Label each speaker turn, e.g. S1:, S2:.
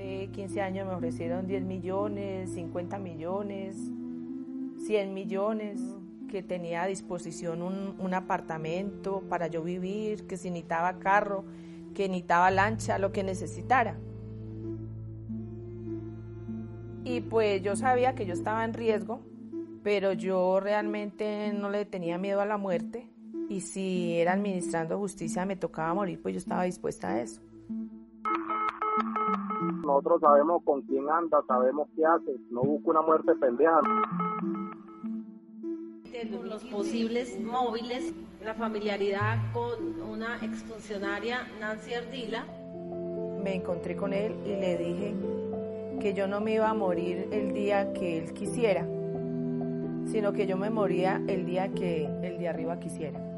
S1: hace 15 años me ofrecieron 10 millones, 50 millones, 100 millones, que tenía a disposición un, apartamento para yo vivir, que si necesitaba carro, que necesitaba lancha, lo que necesitara. Y pues yo sabía que yo estaba en riesgo, pero yo realmente no le tenía miedo a la muerte y si era administrando justicia me tocaba morir, pues yo estaba dispuesta a eso.
S2: Nosotros sabemos con quién anda, sabemos qué hace, no busco una muerte pendeja.
S3: Los posibles móviles, la familiaridad con una exfuncionaria, Nancy Ardila.
S1: Me encontré con él y le dije que yo no me iba a morir el día que él quisiera, sino que yo me moría el día que el de arriba quisiera.